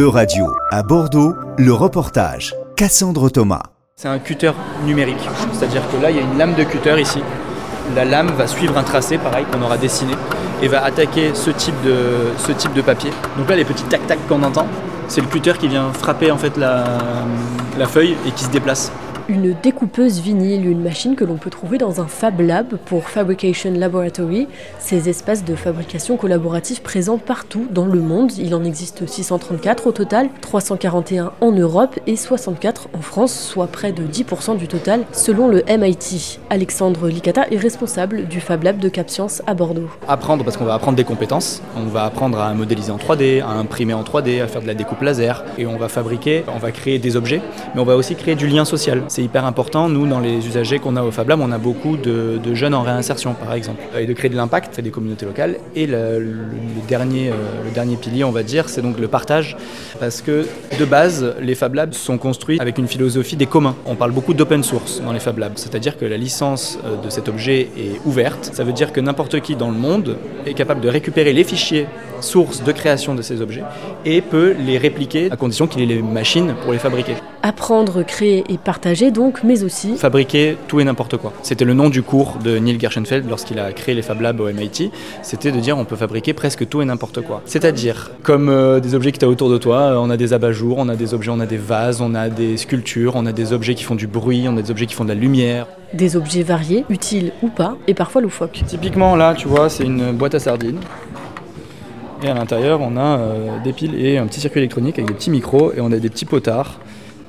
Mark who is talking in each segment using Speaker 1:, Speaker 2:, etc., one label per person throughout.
Speaker 1: E-Radio, à Bordeaux, le reportage. Cassandre Thomas.
Speaker 2: C'est un cutter numérique, c'est-à-dire que là, il y a une lame de cutter ici. La lame va suivre un tracé, pareil, qu'on aura dessiné, et va attaquer ce type de, ce type de papier. Donc là, les petits tac-tac qu'on entend, c'est le cutter qui vient frapper en fait la feuille et qui se déplace.
Speaker 3: Une découpeuse vinyle, une machine que l'on peut trouver dans un Fab Lab pour Fabrication Laboratory, ces espaces de fabrication collaboratifs présents partout dans le monde. Il en existe 634 au total, 341 en Europe et 64 en France, soit près de 10% du total selon le MIT. Alexandre Licata est responsable du Fab Lab de CapScience à Bordeaux.
Speaker 2: Apprendre parce qu'on va apprendre des compétences, on va apprendre à modéliser en 3D, à imprimer en 3D, à faire de la découpe laser et on va fabriquer, on va créer des objets, mais on va aussi créer du lien social hyper important. Nous, dans les usagers qu'on a au Fab Lab, on a beaucoup de, jeunes en réinsertion, par exemple, et de créer de l'impact, des communautés locales. Et le, dernier, euh, le dernier pilier, on va dire, c'est donc le partage, parce que de base, les Fab Labs sont construits avec une philosophie des communs. On parle beaucoup d'open source dans les Fab Labs, c'est-à-dire que la licence euh, de cet objet est ouverte. Ça veut dire que n'importe qui dans le monde est capable de récupérer les fichiers sources de création de ces objets et peut les répliquer à condition qu'il ait les machines pour les fabriquer.
Speaker 3: Apprendre, créer et partager donc, mais aussi
Speaker 2: fabriquer tout et n'importe quoi. C'était le nom du cours de Neil Gershenfeld lorsqu'il a créé les Fab Labs au MIT, c'était de dire on peut fabriquer presque tout et n'importe quoi. C'est-à-dire comme euh, des objets que tu as autour de toi, euh, on a des abat-jours, on a des objets, on a des vases, on a des sculptures, on a des objets qui font du bruit, on a des objets qui font de la lumière.
Speaker 3: Des objets variés, utiles ou pas, et parfois loufoques.
Speaker 2: Typiquement là, tu vois, c'est une boîte à sardines. Et à l'intérieur, on a euh, des piles et un petit circuit électronique avec des petits micros et on a des petits potards.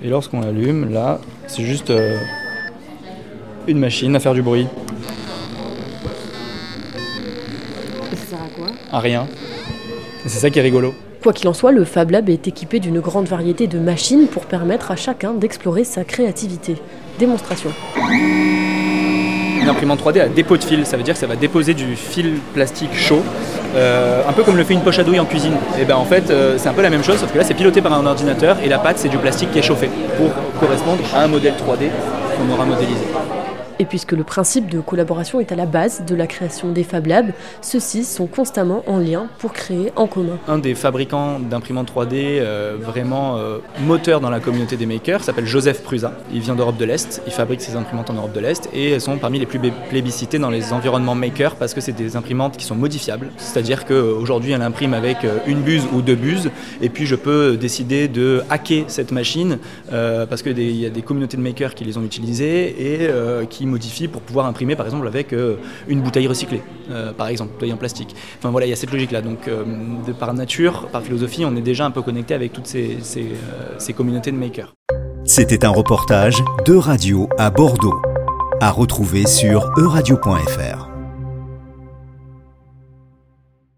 Speaker 2: Et lorsqu'on allume, là, c'est juste euh, une machine à faire du bruit.
Speaker 3: Et ça sert à quoi?
Speaker 2: À rien. Et c'est ça qui est rigolo.
Speaker 3: Quoi qu'il en soit, le Fab Lab est équipé d'une grande variété de machines pour permettre à chacun d'explorer sa créativité. Démonstration.
Speaker 2: Une imprimante 3D à dépôt de fil, ça veut dire que ça va déposer du fil plastique chaud euh, un peu comme le fait une poche à douille en cuisine. Et ben en fait, euh, c'est un peu la même chose, sauf que là, c'est piloté par un ordinateur et la pâte, c'est du plastique qui est chauffé pour correspondre à un modèle 3D qu'on aura modélisé.
Speaker 3: Et puisque le principe de collaboration est à la base de la création des Fab Labs, ceux-ci sont constamment en lien pour créer en commun.
Speaker 2: Un des fabricants d'imprimantes 3D euh, vraiment euh, moteur dans la communauté des makers s'appelle Joseph Prusa. Il vient d'Europe de l'Est, il fabrique ses imprimantes en Europe de l'Est et elles sont parmi les plus plébiscitées dans les environnements makers parce que c'est des imprimantes qui sont modifiables. C'est-à-dire qu'aujourd'hui elle imprime avec euh, une buse ou deux buses et puis je peux décider de hacker cette machine parce qu'il y a des communautés de makers qui les ont utilisées et qui modifie pour pouvoir imprimer par exemple avec euh, une bouteille recyclée, euh, par exemple, bouteille en plastique. Enfin voilà, il y a cette logique-là. Donc euh, de par nature, par philosophie, on est déjà un peu connecté avec toutes ces, ces communautés de makers.
Speaker 1: C'était un reportage de radio à Bordeaux, à retrouver sur euradio.fr.